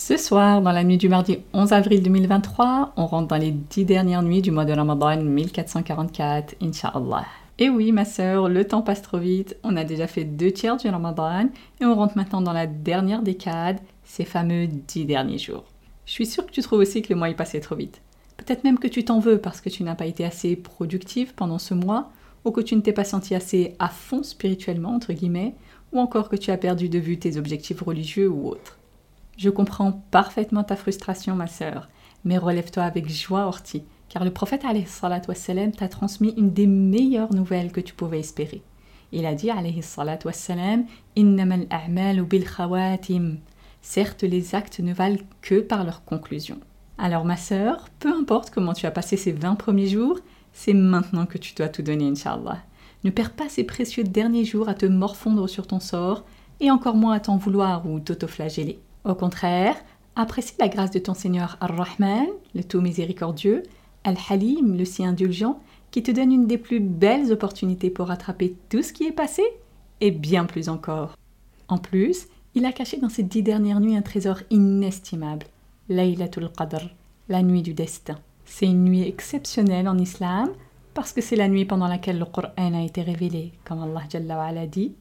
Ce soir, dans la nuit du mardi 11 avril 2023, on rentre dans les dix dernières nuits du mois de Ramadan 1444, Inch'Allah. Et oui, ma sœur, le temps passe trop vite. On a déjà fait deux tiers du Ramadan et on rentre maintenant dans la dernière décade, ces fameux dix derniers jours. Je suis sûre que tu trouves aussi que le mois est passé trop vite. Peut-être même que tu t'en veux parce que tu n'as pas été assez productive pendant ce mois, ou que tu ne t'es pas senti assez à fond spirituellement, entre guillemets, ou encore que tu as perdu de vue tes objectifs religieux ou autres. Je comprends parfaitement ta frustration, ma sœur, mais relève-toi avec joie, Orti, car le prophète wassalam, t'a transmis une des meilleures nouvelles que tu pouvais espérer. Il a dit wassalam, bil khawatim. Certes, les actes ne valent que par leur conclusion. Alors, ma sœur, peu importe comment tu as passé ces 20 premiers jours, c'est maintenant que tu dois tout donner, Inch'Allah. Ne perds pas ces précieux derniers jours à te morfondre sur ton sort, et encore moins à t'en vouloir ou t'autoflageller. Au contraire, apprécie la grâce de ton Seigneur Ar-Rahman, le tout miséricordieux, Al-Halim, le si indulgent, qui te donne une des plus belles opportunités pour rattraper tout ce qui est passé, et bien plus encore. En plus, il a caché dans ces dix dernières nuits un trésor inestimable, Laylatul Qadr, la nuit du destin. C'est une nuit exceptionnelle en islam parce que c'est la nuit pendant laquelle le Coran a été révélé, comme Allah Jalla dit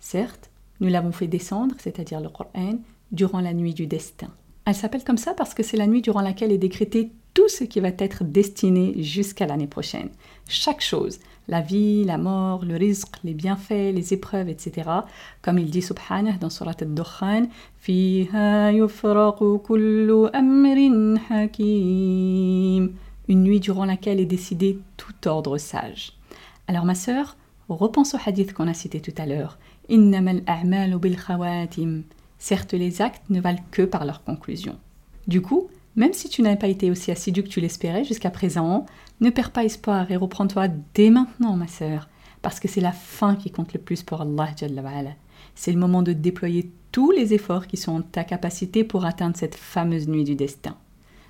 Certes, nous l'avons fait descendre, c'est-à-dire le Coran, durant la nuit du destin. Elle s'appelle comme ça parce que c'est la nuit durant laquelle est décrété tout ce qui va être destiné jusqu'à l'année prochaine. Chaque chose, la vie, la mort, le rizq, les bienfaits, les épreuves, etc. Comme il dit subhanah dans Surat al-Dukhan, une nuit durant laquelle est décidé tout ordre sage. Alors ma sœur, repense au hadith qu'on a cité tout à l'heure. Certes, les actes ne valent que par leur conclusion. Du coup, même si tu n'as pas été aussi assidu que tu l'espérais jusqu'à présent, ne perds pas espoir et reprends-toi dès maintenant, ma sœur, parce que c'est la fin qui compte le plus pour Allah. C'est le moment de déployer tous les efforts qui sont en ta capacité pour atteindre cette fameuse nuit du destin.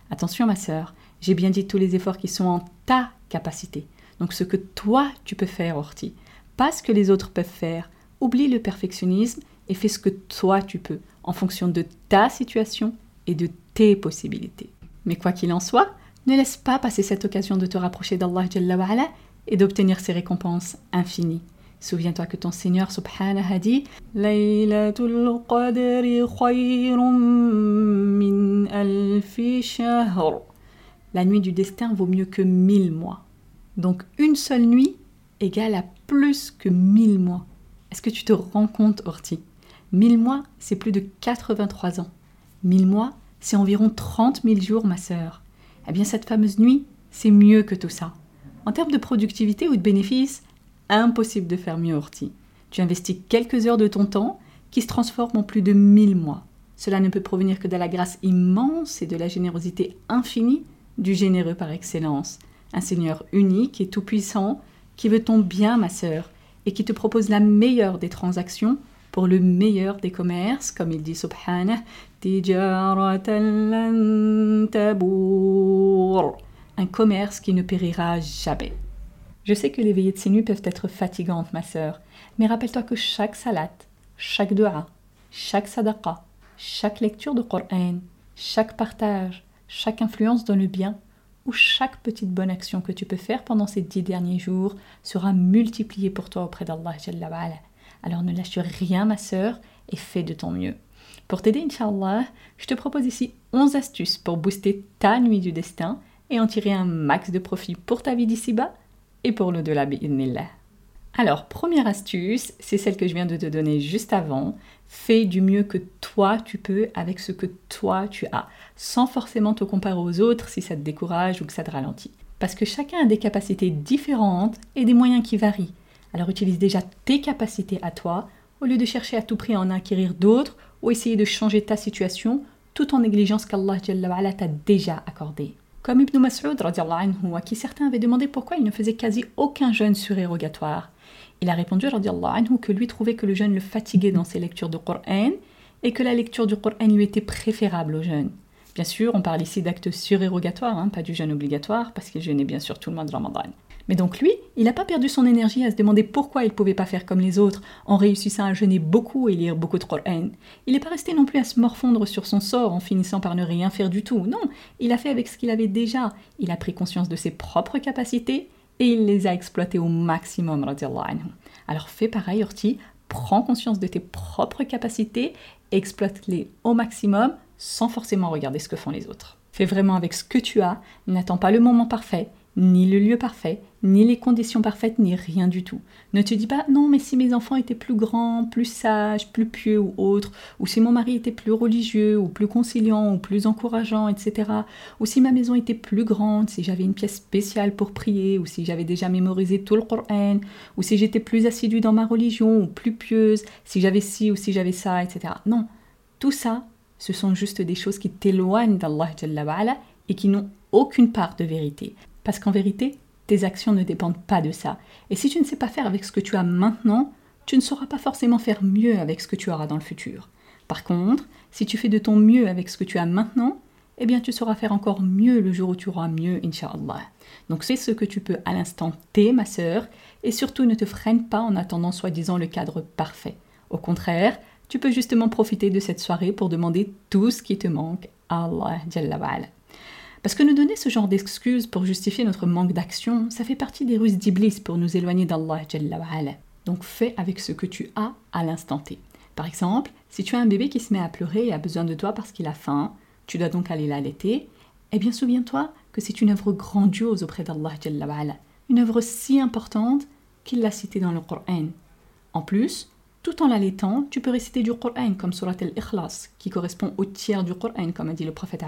Attention, ma sœur, j'ai bien dit tous les efforts qui sont en ta capacité. Donc ce que toi tu peux faire, Orti, pas ce que les autres peuvent faire. Oublie le perfectionnisme et fais ce que toi tu peux, en fonction de ta situation et de tes possibilités. Mais quoi qu'il en soit, ne laisse pas passer cette occasion de te rapprocher d'Allah et d'obtenir ses récompenses infinies. Souviens-toi que ton Seigneur subhanahu a dit La nuit du destin vaut mieux que mille mois. Donc une seule nuit égale à plus que mille mois. Est-ce que tu te rends compte, Orti Mille mois, c'est plus de 83 ans. Mille mois, c'est environ 30 000 jours, ma sœur. Eh bien, cette fameuse nuit, c'est mieux que tout ça. En termes de productivité ou de bénéfices, impossible de faire mieux, Orti. Tu investis quelques heures de ton temps qui se transforment en plus de 1000 mois. Cela ne peut provenir que de la grâce immense et de la générosité infinie du généreux par excellence. Un Seigneur unique et tout-puissant qui veut ton bien, ma sœur, et qui te propose la meilleure des transactions pour le meilleur des commerces, comme il dit Subhanah, un commerce qui ne périra jamais. Je sais que les veillées de nuits peuvent être fatigantes, ma sœur, mais rappelle-toi que chaque salat, chaque dua, chaque sadaqa, chaque lecture de Coran, chaque partage, chaque influence dans le bien, ou chaque petite bonne action que tu peux faire pendant ces dix derniers jours sera multipliée pour toi auprès d'Allah. Alors ne lâche rien, ma sœur, et fais de ton mieux. Pour t'aider, Inch'Allah, je te propose ici 11 astuces pour booster ta nuit du destin et en tirer un max de profit pour ta vie d'ici-bas et pour l'au-delà, bi'idnillah. Alors, première astuce, c'est celle que je viens de te donner juste avant. Fais du mieux que toi tu peux avec ce que toi tu as, sans forcément te comparer aux autres si ça te décourage ou que ça te ralentit. Parce que chacun a des capacités différentes et des moyens qui varient. Alors utilise déjà tes capacités à toi au lieu de chercher à tout prix à en acquérir d'autres ou essayer de changer ta situation tout en négligeant ce qu'Allah t'a déjà accordé. Comme Ibn Mas'ud, à qui certains avaient demandé pourquoi il ne faisait quasi aucun jeûne surérogatoire. Il a répondu anhu, que lui trouvait que le jeûne le fatiguait dans ses lectures du Coran et que la lecture du Coran lui était préférable au jeûne. Bien sûr, on parle ici d'actes surérogatoires, hein, pas du jeûne obligatoire, parce qu'il jeûnait bien sûr tout le monde de Ramadan. Mais donc lui, il n'a pas perdu son énergie à se demander pourquoi il ne pouvait pas faire comme les autres en réussissant à jeûner beaucoup et lire beaucoup de Coran. Il n'est pas resté non plus à se morfondre sur son sort en finissant par ne rien faire du tout. Non, il a fait avec ce qu'il avait déjà. Il a pris conscience de ses propres capacités et il les a exploitées au maximum. Alors fais pareil, Orti, prends conscience de tes propres capacités, exploite-les au maximum sans forcément regarder ce que font les autres. Fais vraiment avec ce que tu as, n'attends pas le moment parfait, ni le lieu parfait, ni les conditions parfaites, ni rien du tout. Ne te dis pas non, mais si mes enfants étaient plus grands, plus sages, plus pieux ou autres, ou si mon mari était plus religieux, ou plus conciliant, ou plus encourageant, etc. Ou si ma maison était plus grande, si j'avais une pièce spéciale pour prier, ou si j'avais déjà mémorisé tout le Coran, ou si j'étais plus assidue dans ma religion, ou plus pieuse, si j'avais ci ou si j'avais ça, etc. Non, tout ça, ce sont juste des choses qui t'éloignent d'Allah et qui n'ont aucune part de vérité. Parce qu'en vérité, tes actions ne dépendent pas de ça. Et si tu ne sais pas faire avec ce que tu as maintenant, tu ne sauras pas forcément faire mieux avec ce que tu auras dans le futur. Par contre, si tu fais de ton mieux avec ce que tu as maintenant, eh bien tu sauras faire encore mieux le jour où tu auras mieux, Inch'Allah. Donc fais ce que tu peux à l'instant T, ma sœur, et surtout ne te freine pas en attendant soi-disant le cadre parfait. Au contraire, tu peux justement profiter de cette soirée pour demander tout ce qui te manque à Allah parce que nous donner ce genre d'excuses pour justifier notre manque d'action, ça fait partie des ruses d'Iblis pour nous éloigner d'Allah. Donc fais avec ce que tu as à l'instant T. Par exemple, si tu as un bébé qui se met à pleurer et a besoin de toi parce qu'il a faim, tu dois donc aller l'allaiter, eh bien souviens-toi que c'est une œuvre grandiose auprès d'Allah, une œuvre si importante qu'il l'a citée dans le Coran. En plus, tout en l'allaitant, tu peux réciter du Coran comme Surat al-Ikhlas, qui correspond au tiers du Coran, comme a dit le prophète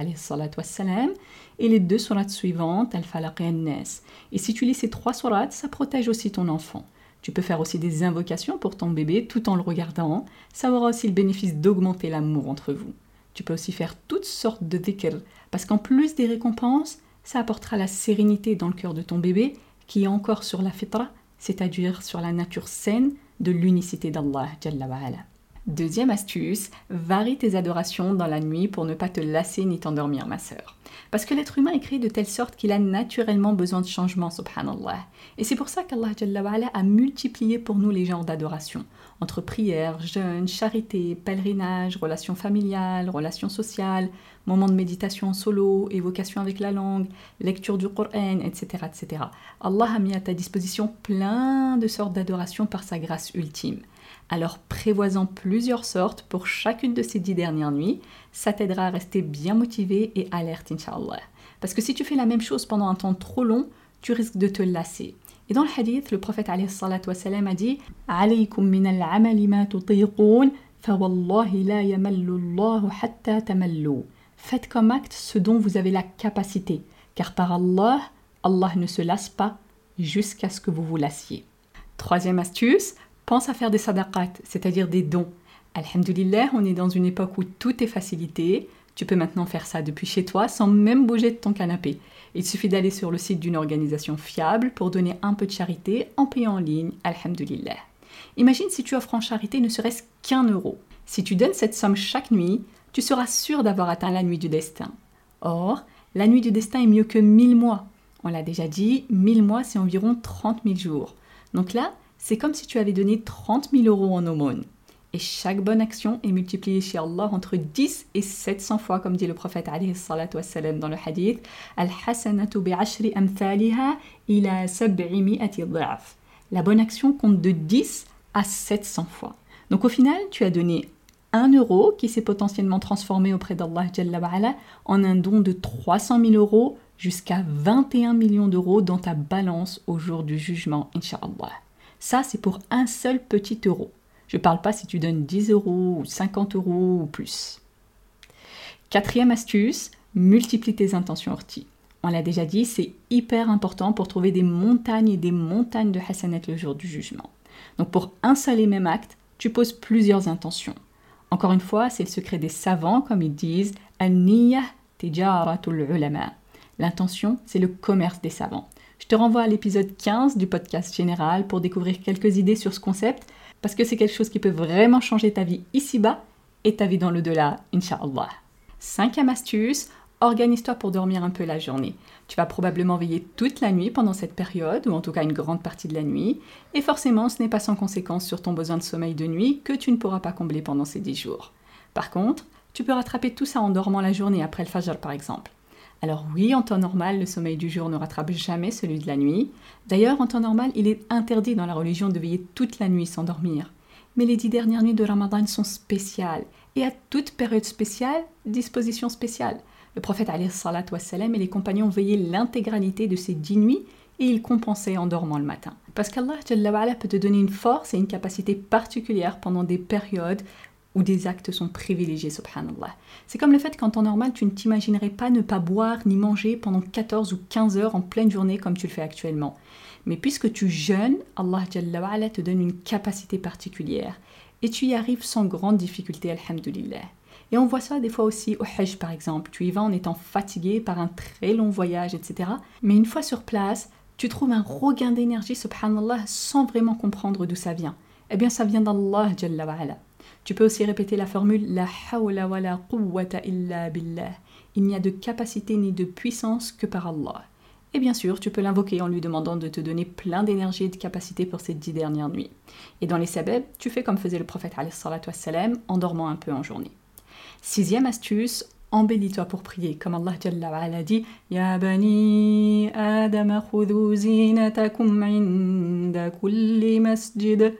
wassalam, et les deux sourates suivantes, Al-Falaq et Al-Nas. Et si tu lis ces trois sourates, ça protège aussi ton enfant. Tu peux faire aussi des invocations pour ton bébé tout en le regardant. Ça aura aussi le bénéfice d'augmenter l'amour entre vous. Tu peux aussi faire toutes sortes de dhikr, parce qu'en plus des récompenses, ça apportera la sérénité dans le cœur de ton bébé, qui est encore sur la fitra, c'est-à-dire sur la nature saine de l'unicité d'Allah. Deuxième astuce, varie tes adorations dans la nuit pour ne pas te lasser ni t'endormir, ma sœur. Parce que l'être humain est créé de telle sorte qu'il a naturellement besoin de changement, subhanallah. Et c'est pour ça qu'Allah a multiplié pour nous les genres d'adoration. Entre prière, jeûne, charité, pèlerinage, relations familiales, relations sociales, moments de méditation en solo, évocation avec la langue, lecture du Coran, etc., etc. Allah a mis à ta disposition plein de sortes d'adoration par sa grâce ultime. Alors prévois-en plusieurs sortes pour chacune de ces dix dernières nuits. Ça t'aidera à rester bien motivé et alerte, Inch'Allah. Parce que si tu fais la même chose pendant un temps trop long, tu risques de te lasser. Et dans le hadith, le prophète a dit "Alaykum min al ma la yamallu hatta Faites comme acte ce dont vous avez la capacité, car par Allah, Allah ne se lasse pas jusqu'à ce que vous vous lassiez. Troisième astuce, Pense à faire des sadaqat, c'est-à-dire des dons. Alhamdulillah, on est dans une époque où tout est facilité. Tu peux maintenant faire ça depuis chez toi sans même bouger de ton canapé. Il suffit d'aller sur le site d'une organisation fiable pour donner un peu de charité en payant en ligne. Alhamdulillah. Imagine si tu offres en charité ne serait-ce qu'un euro. Si tu donnes cette somme chaque nuit, tu seras sûr d'avoir atteint la nuit du destin. Or, la nuit du destin est mieux que mille mois. On l'a déjà dit, mille mois c'est environ 30 000 jours. Donc là, c'est comme si tu avais donné 30 000 euros en aumône. Et chaque bonne action est multipliée chez Allah entre 10 et 700 fois, comme dit le prophète dans le hadith Al-hasanatu bi'ashri amthaliha ila sab'imi'ati dha'af. La bonne action compte de 10 à 700 fois. Donc au final, tu as donné 1 euro qui s'est potentiellement transformé auprès d'Allah en un don de 300 000 euros jusqu'à 21 millions d'euros dans ta balance au jour du jugement, Inch'Allah. Ça, c'est pour un seul petit euro. Je ne parle pas si tu donnes 10 euros ou 50 euros ou plus. Quatrième astuce, multiplie tes intentions orti. On l'a déjà dit, c'est hyper important pour trouver des montagnes et des montagnes de hasanet le jour du jugement. Donc pour un seul et même acte, tu poses plusieurs intentions. Encore une fois, c'est le secret des savants, comme ils disent, L'intention, c'est le commerce des savants. Je te renvoie à l'épisode 15 du podcast général pour découvrir quelques idées sur ce concept, parce que c'est quelque chose qui peut vraiment changer ta vie ici-bas et ta vie dans le delà Inch'Allah. Cinquième astuce, organise-toi pour dormir un peu la journée. Tu vas probablement veiller toute la nuit pendant cette période, ou en tout cas une grande partie de la nuit, et forcément ce n'est pas sans conséquence sur ton besoin de sommeil de nuit que tu ne pourras pas combler pendant ces 10 jours. Par contre, tu peux rattraper tout ça en dormant la journée après le fajr par exemple. Alors oui, en temps normal, le sommeil du jour ne rattrape jamais celui de la nuit. D'ailleurs, en temps normal, il est interdit dans la religion de veiller toute la nuit sans dormir. Mais les dix dernières nuits de Ramadan sont spéciales, et à toute période spéciale, disposition spéciale. Le prophète wassalam, et les compagnons veillaient l'intégralité de ces dix nuits et ils compensaient en dormant le matin. Parce qu'Allah peut te donner une force et une capacité particulière pendant des périodes où des actes sont privilégiés, subhanallah. C'est comme le fait qu'en temps normal, tu ne t'imaginerais pas ne pas boire ni manger pendant 14 ou 15 heures en pleine journée comme tu le fais actuellement. Mais puisque tu jeûnes, Allah te donne une capacité particulière. Et tu y arrives sans grande difficulté, alhamdulillah. Et on voit ça des fois aussi au Hajj par exemple. Tu y vas en étant fatigué par un très long voyage, etc. Mais une fois sur place, tu trouves un regain d'énergie, subhanallah, sans vraiment comprendre d'où ça vient. Eh bien, ça vient d'Allah, Tu peux aussi répéter la formule La hawla wa la quwwata illa billah. Il n'y a de capacité ni de puissance que par Allah. Et bien sûr, tu peux l'invoquer en lui demandant de te donner plein d'énergie et de capacité pour ces dix dernières nuits. Et dans les sabeb, tu fais comme faisait le prophète en dormant un peu en journée. Sixième astuce, embellis-toi pour prier, comme Allah Jalla dit Ya bani Adam zinatakum inda kulli masjid.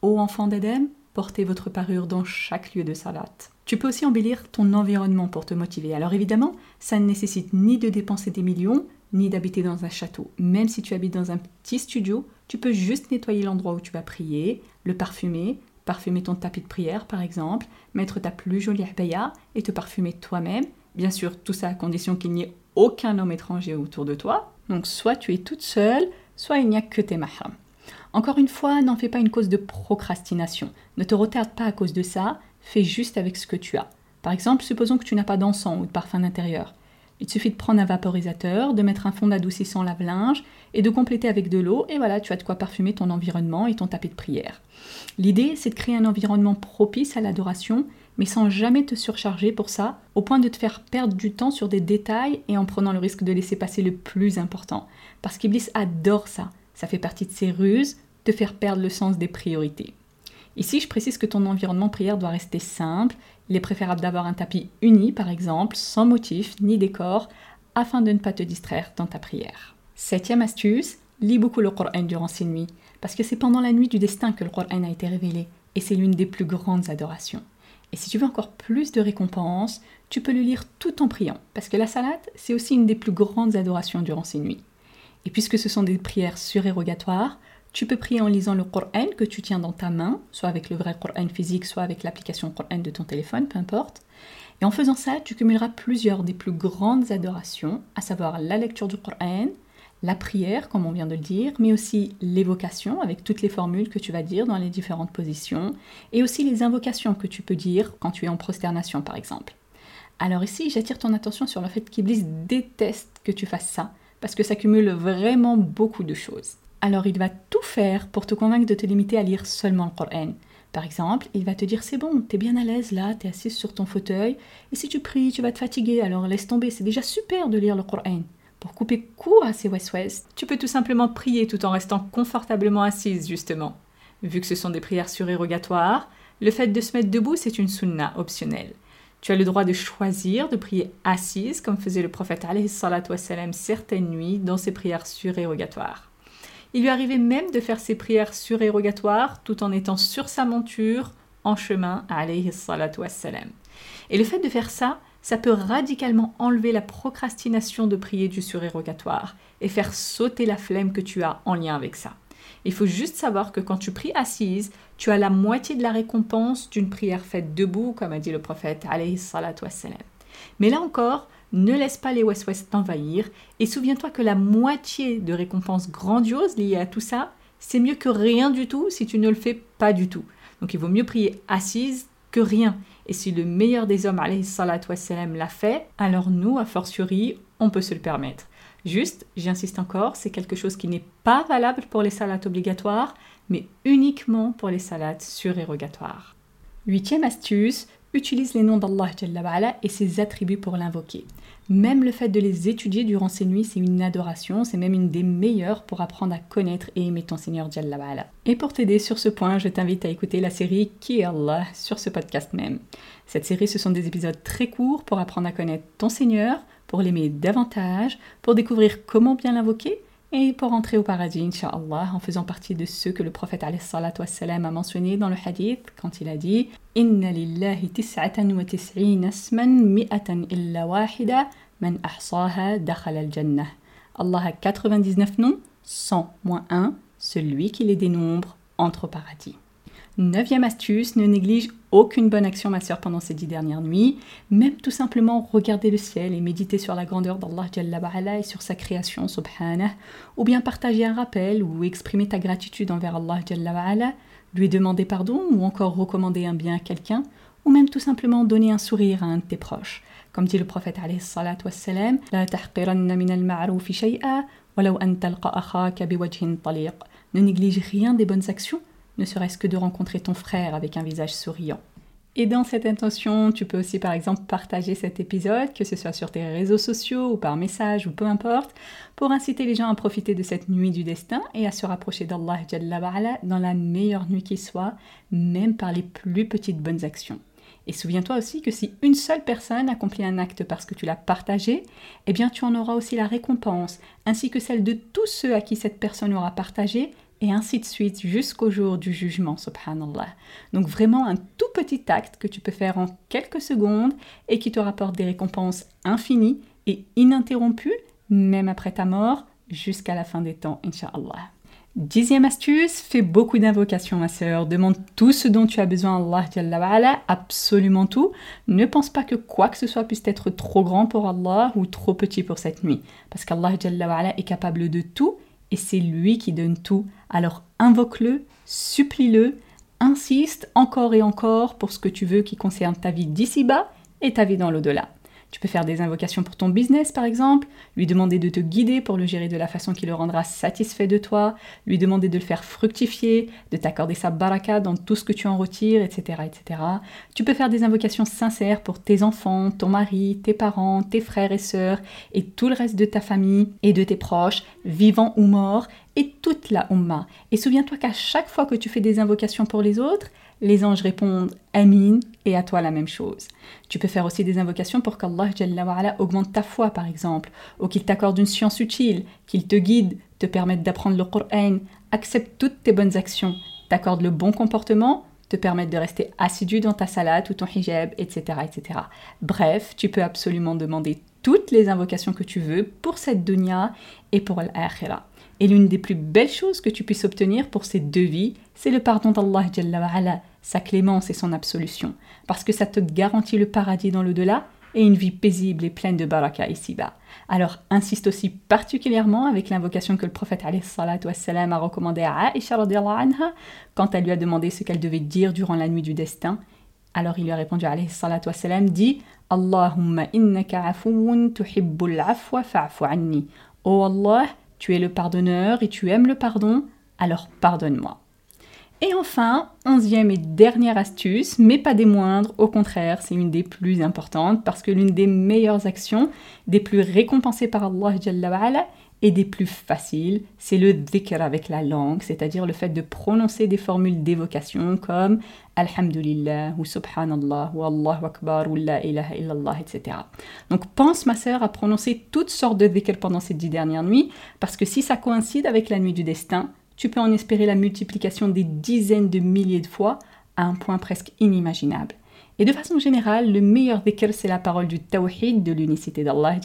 Ô enfants d'Adam, portez votre parure dans chaque lieu de salat. Tu peux aussi embellir ton environnement pour te motiver. Alors évidemment, ça ne nécessite ni de dépenser des millions, ni d'habiter dans un château. Même si tu habites dans un petit studio, tu peux juste nettoyer l'endroit où tu vas prier, le parfumer, parfumer ton tapis de prière par exemple, mettre ta plus jolie abaya et te parfumer toi-même. Bien sûr, tout ça à condition qu'il n'y ait aucun homme étranger autour de toi. Donc soit tu es toute seule, soit il n'y a que tes mahram. Encore une fois, n'en fais pas une cause de procrastination. Ne te retarde pas à cause de ça, fais juste avec ce que tu as. Par exemple, supposons que tu n'as pas d'encens ou de parfum d'intérieur. Il suffit de prendre un vaporisateur, de mettre un fond d'adoucissant lave-linge et de compléter avec de l'eau, et voilà, tu as de quoi parfumer ton environnement et ton tapis de prière. L'idée, c'est de créer un environnement propice à l'adoration, mais sans jamais te surcharger pour ça, au point de te faire perdre du temps sur des détails et en prenant le risque de laisser passer le plus important. Parce qu'Iblis adore ça, ça fait partie de ses ruses, de faire perdre le sens des priorités. Ici, je précise que ton environnement prière doit rester simple. Il est préférable d'avoir un tapis uni, par exemple, sans motif ni décor, afin de ne pas te distraire dans ta prière. Septième astuce, lis beaucoup le Coran durant ces nuits, parce que c'est pendant la nuit du destin que le Coran a été révélé, et c'est l'une des plus grandes adorations. Et si tu veux encore plus de récompenses, tu peux le lire tout en priant, parce que la salade, c'est aussi une des plus grandes adorations durant ces nuits. Et puisque ce sont des prières surérogatoires, tu peux prier en lisant le Coran que tu tiens dans ta main, soit avec le vrai Coran physique, soit avec l'application Coran de ton téléphone, peu importe. Et en faisant ça, tu cumuleras plusieurs des plus grandes adorations, à savoir la lecture du Coran, la prière, comme on vient de le dire, mais aussi l'évocation avec toutes les formules que tu vas dire dans les différentes positions, et aussi les invocations que tu peux dire quand tu es en prosternation, par exemple. Alors ici, j'attire ton attention sur le fait qu'Iblis déteste que tu fasses ça, parce que ça cumule vraiment beaucoup de choses alors il va tout faire pour te convaincre de te limiter à lire seulement le Coran. Par exemple, il va te dire c'est bon, t'es bien à l'aise là, t'es assise sur ton fauteuil, et si tu pries, tu vas te fatiguer, alors laisse tomber, c'est déjà super de lire le Coran. Pour couper court à ces west-west, tu peux tout simplement prier tout en restant confortablement assise, justement. Vu que ce sont des prières surérogatoires, le fait de se mettre debout, c'est une sunna optionnelle. Tu as le droit de choisir de prier assise, comme faisait le prophète alayhi certaines nuits dans ses prières surérogatoires. Il lui arrivait même de faire ses prières surérogatoires tout en étant sur sa monture en chemin, alayhi salatu wassalam. Et le fait de faire ça, ça peut radicalement enlever la procrastination de prier du surérogatoire et faire sauter la flemme que tu as en lien avec ça. Il faut juste savoir que quand tu pries assise, tu as la moitié de la récompense d'une prière faite debout, comme a dit le prophète alayhi Mais là encore, ne laisse pas les ouest-ouest t'envahir et souviens-toi que la moitié de récompense grandiose liée à tout ça, c'est mieux que rien du tout si tu ne le fais pas du tout. Donc il vaut mieux prier assise que rien. Et si le meilleur des hommes, alayhi l'a fait, alors nous, a fortiori, on peut se le permettre. Juste, j'insiste encore, c'est quelque chose qui n'est pas valable pour les salates obligatoires, mais uniquement pour les salates surérogatoires. Huitième astuce, utilise les noms d'Allah et ses attributs pour l'invoquer. Même le fait de les étudier durant ces nuits, c'est une adoration, c'est même une des meilleures pour apprendre à connaître et aimer ton Seigneur Jalla Et pour t'aider sur ce point, je t'invite à écouter la série Qui est Allah sur ce podcast même. Cette série, ce sont des épisodes très courts pour apprendre à connaître ton Seigneur, pour l'aimer davantage, pour découvrir comment bien l'invoquer et pour entrer au paradis, Inch'Allah, en faisant partie de ceux que le prophète wassalam, a mentionné dans le hadith quand il a dit Inna lillahi wa illa wahida man ahsaha dakhala al-jannah. Allah a 99 noms, 100 moins 1, celui qui les dénombre entre au paradis. Neuvième astuce, ne néglige aucune bonne action, ma sœur, pendant ces dix dernières nuits. Même tout simplement regarder le ciel et méditer sur la grandeur d'Allah et sur sa création, subhanah. Ou bien partager un rappel ou exprimer ta gratitude envers Allah lui demander pardon ou encore recommander un bien à quelqu'un. Ou même tout simplement donner un sourire à un de tes proches. Comme dit le prophète La an taliq. Ne néglige rien des bonnes actions ne serait-ce que de rencontrer ton frère avec un visage souriant. Et dans cette intention, tu peux aussi par exemple partager cet épisode, que ce soit sur tes réseaux sociaux ou par message ou peu importe, pour inciter les gens à profiter de cette nuit du destin et à se rapprocher d'Allah dans la meilleure nuit qui soit, même par les plus petites bonnes actions. Et souviens-toi aussi que si une seule personne accomplit un acte parce que tu l'as partagé, eh bien tu en auras aussi la récompense, ainsi que celle de tous ceux à qui cette personne aura partagé, et ainsi de suite jusqu'au jour du jugement, subhanallah. Donc vraiment un tout petit acte que tu peux faire en quelques secondes et qui te rapporte des récompenses infinies et ininterrompues, même après ta mort, jusqu'à la fin des temps, inshallah. Dixième astuce, fais beaucoup d'invocations, ma sœur. Demande tout ce dont tu as besoin à Allah, absolument tout. Ne pense pas que quoi que ce soit puisse être trop grand pour Allah ou trop petit pour cette nuit. Parce qu'Allah est capable de tout et c'est lui qui donne tout. Alors invoque-le, supplie-le, insiste encore et encore pour ce que tu veux qui concerne ta vie d'ici-bas et ta vie dans l'au-delà. Tu peux faire des invocations pour ton business par exemple, lui demander de te guider pour le gérer de la façon qui le rendra satisfait de toi, lui demander de le faire fructifier, de t'accorder sa baraka dans tout ce que tu en retires, etc., etc. Tu peux faire des invocations sincères pour tes enfants, ton mari, tes parents, tes frères et sœurs et tout le reste de ta famille et de tes proches, vivants ou morts, et toute la Ummah. Et souviens-toi qu'à chaque fois que tu fais des invocations pour les autres, les anges répondent Amin et à toi la même chose. Tu peux faire aussi des invocations pour qu'Allah augmente ta foi par exemple, ou qu'il t'accorde une science utile, qu'il te guide, te permette d'apprendre le Coran, accepte toutes tes bonnes actions, t'accorde le bon comportement, te permette de rester assidu dans ta salade ou ton hijab, etc., etc. Bref, tu peux absolument demander toutes les invocations que tu veux pour cette dunya et pour l'akhirah. Et l'une des plus belles choses que tu puisses obtenir pour ces deux vies, c'est le pardon d'Allah, sa clémence et son absolution, parce que ça te garantit le paradis dans l'au-delà et une vie paisible et pleine de baraka ici-bas. Alors insiste aussi particulièrement avec l'invocation que le prophète wassalam, a recommandée à Aisha anha quand elle lui a demandé ce qu'elle devait dire durant la nuit du destin. Alors il lui a répondu wassalam, dit Allahumma innaka tuhibbul afwa fa'fu anni. Oh Allah, tu es le pardonneur et tu aimes le pardon, alors pardonne-moi. Et enfin, onzième et dernière astuce, mais pas des moindres, au contraire, c'est une des plus importantes parce que l'une des meilleures actions, des plus récompensées par Allah et des plus faciles, c'est le dhikr avec la langue, c'est-à-dire le fait de prononcer des formules d'évocation comme Alhamdulillah ou Subhanallah ou Allahu Akbar ou La ilaha illallah, etc. Donc pense ma sœur à prononcer toutes sortes de dhikr pendant ces dix dernières nuits parce que si ça coïncide avec la nuit du destin, tu peux en espérer la multiplication des dizaines de milliers de fois à un point presque inimaginable. Et de façon générale, le meilleur dhikr, c'est la parole du tawhid, de l'unicité d'Allah.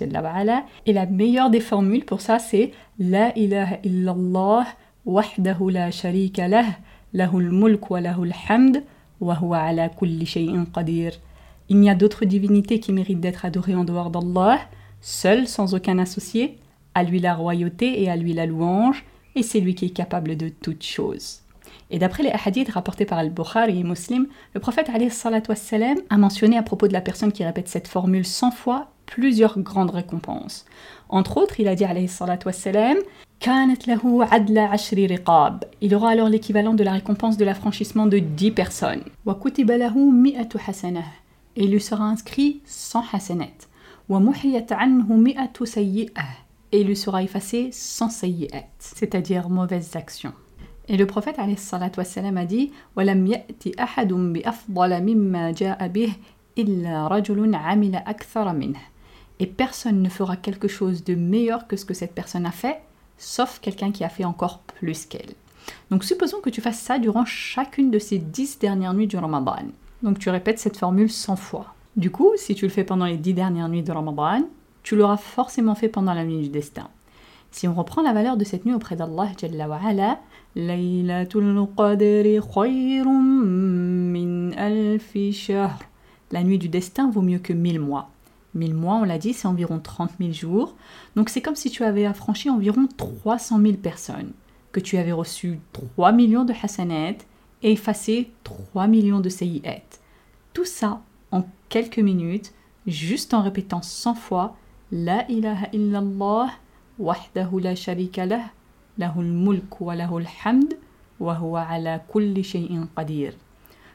Et la meilleure des formules pour ça, c'est La ilaha illallah, wahdahu la sharika lah, lahul mulk wa lahul hamd, wa huwa ala kulli shay'in qadir. Il n'y a d'autres divinités qui méritent d'être adorées en dehors d'Allah, seul, sans aucun associé. À lui la royauté et à lui la louange, et c'est lui qui est capable de toutes choses. Et d'après les hadiths rapportés par Al-Bukhari et Muslim, le prophète wassalam, a mentionné à propos de la personne qui répète cette formule 100 fois plusieurs grandes récompenses. Entre autres, il a dit il aura alors l'équivalent de la récompense de l'affranchissement de 10 personnes. Et il lui sera inscrit 100 hasanat. Et il lui sera effacé 100 sayyi'at, c'est-à-dire mauvaises actions. Et le prophète a dit Et personne ne fera quelque chose de meilleur que ce que cette personne a fait, sauf quelqu'un qui a fait encore plus qu'elle. Donc supposons que tu fasses ça durant chacune de ces dix dernières nuits du Ramadan. Donc tu répètes cette formule 100 fois. Du coup, si tu le fais pendant les dix dernières nuits du Ramadan, tu l'auras forcément fait pendant la nuit du destin. Si on reprend la valeur de cette nuit auprès d'Allah, la nuit du destin vaut mieux que mille mois. Mille mois, on l'a dit, c'est environ 30 000 jours. Donc c'est comme si tu avais affranchi environ 300 000 personnes, que tu avais reçu 3 millions de hasanat et effacé 3 millions de sayyat. Tout ça en quelques minutes, juste en répétant 100 fois La ilaha illallah, wahdahu la sharika lah,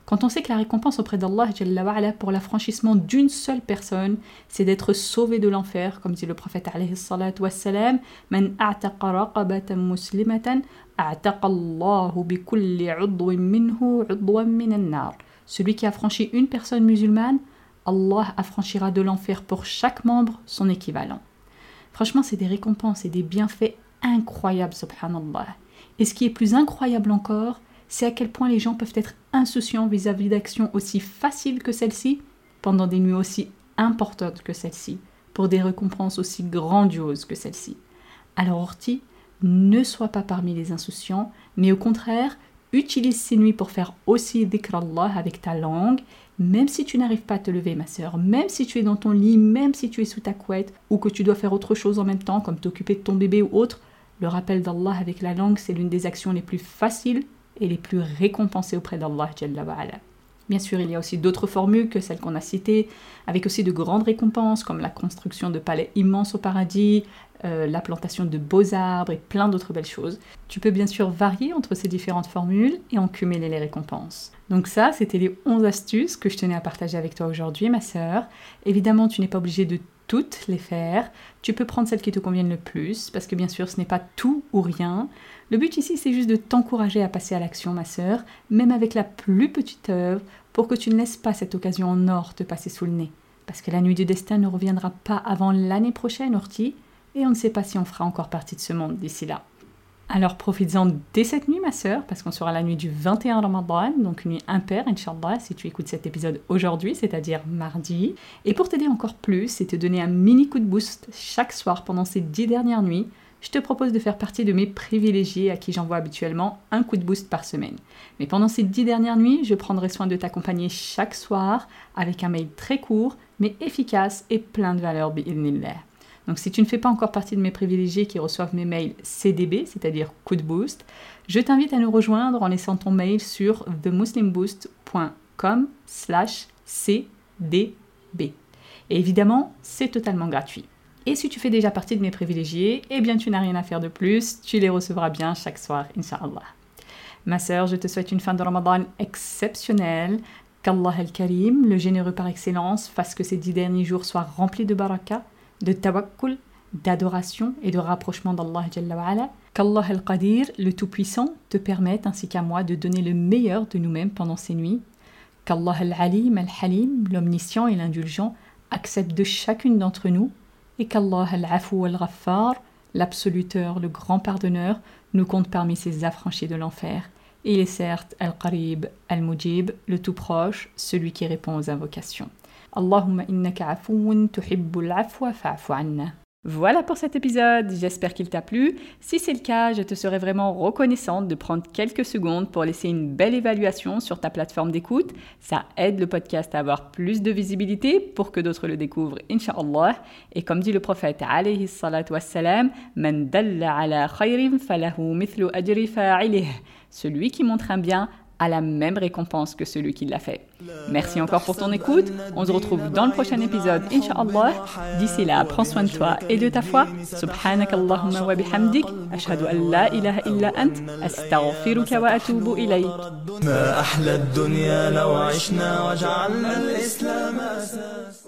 quand on sait que la récompense auprès d'Allah pour l'affranchissement d'une seule personne, c'est d'être sauvé de l'enfer, comme dit le prophète wassalam, Man Celui qui affranchit une personne musulmane, Allah affranchira de l'enfer pour chaque membre son équivalent. Franchement, c'est des récompenses et des bienfaits incroyable, subhanallah. Et ce qui est plus incroyable encore, c'est à quel point les gens peuvent être insouciants vis-à-vis d'actions aussi faciles que celle-ci, pendant des nuits aussi importantes que celle-ci, pour des récompenses aussi grandioses que celle-ci. Alors Orti, ne sois pas parmi les insouciants, mais au contraire, utilise ces nuits pour faire aussi dhikr Allah avec ta langue, même si tu n'arrives pas à te lever, ma sœur, même si tu es dans ton lit, même si tu es sous ta couette, ou que tu dois faire autre chose en même temps, comme t'occuper de ton bébé ou autre, le rappel d'Allah avec la langue, c'est l'une des actions les plus faciles et les plus récompensées auprès d'Allah. Bien sûr, il y a aussi d'autres formules que celles qu'on a citées, avec aussi de grandes récompenses comme la construction de palais immenses au paradis, euh, la plantation de beaux arbres et plein d'autres belles choses. Tu peux bien sûr varier entre ces différentes formules et en cumuler les récompenses. Donc ça, c'était les 11 astuces que je tenais à partager avec toi aujourd'hui, ma sœur. Évidemment, tu n'es pas obligé de toutes les faire. Tu peux prendre celles qui te conviennent le plus, parce que bien sûr, ce n'est pas tout ou rien. Le but ici, c'est juste de t'encourager à passer à l'action, ma sœur, même avec la plus petite œuvre, pour que tu ne laisses pas cette occasion en or te passer sous le nez. Parce que la nuit du destin ne reviendra pas avant l'année prochaine, Orti, et on ne sait pas si on fera encore partie de ce monde d'ici là. Alors profites-en dès cette nuit, ma sœur, parce qu'on sera la nuit du 21 Ramadan, donc une nuit impaire, Inch'Allah, si tu écoutes cet épisode aujourd'hui, c'est-à-dire mardi. Et pour t'aider encore plus et te donner un mini coup de boost chaque soir pendant ces dix dernières nuits, je te propose de faire partie de mes privilégiés à qui j'envoie habituellement un coup de boost par semaine. Mais pendant ces dix dernières nuits, je prendrai soin de t'accompagner chaque soir avec un mail très court, mais efficace et plein de valeur, bi'idnillah. Donc si tu ne fais pas encore partie de mes privilégiés qui reçoivent mes mails CDB, c'est-à-dire coup de boost, je t'invite à nous rejoindre en laissant ton mail sur themuslimboost.com slash CDB. Et évidemment, c'est totalement gratuit. Et si tu fais déjà partie de mes privilégiés, eh bien tu n'as rien à faire de plus, tu les recevras bien chaque soir, Inch'Allah. Ma sœur, je te souhaite une fin de Ramadan exceptionnelle. Qu'Allah al-Karim, le généreux par excellence, fasse que ces dix derniers jours soient remplis de baraka, de tawakkul, d'adoration et de rapprochement d'Allah Qu'Allah al-Qadir, le Tout-Puissant, te permette ainsi qu'à moi de donner le meilleur de nous-mêmes pendant ces nuits. Qu'Allah al-Alim al-Halim, l'Omniscient et l'Indulgent, accepte de chacune d'entre nous et qu'Allah al-Afu al-Ghaffar, l'Absoluteur, le Grand Pardonneur, nous compte parmi ses affranchis de l'enfer Il est certes Al-Qarib, Al-Mujib, le tout proche, celui qui répond aux invocations. Allahumma innaka anna. Voilà pour cet épisode, j'espère qu'il t'a plu. Si c'est le cas, je te serais vraiment reconnaissante de prendre quelques secondes pour laisser une belle évaluation sur ta plateforme d'écoute. Ça aide le podcast à avoir plus de visibilité pour que d'autres le découvrent, inshallah. Et comme dit le prophète. Celui qui montre un bien a la même récompense que celui qui l'a fait. Merci encore pour ton écoute. On se retrouve dans le prochain épisode, Inch'Allah. D'ici là, prends soin de toi et de ta foi. Subhanak Allahumma wa bihamdik. Ashhadu an la ilaha illa ant. Astaghfiruka wa atubu ilayk. ما أحلى الدنيا لو عشنا وجعلنا الإسلام أساس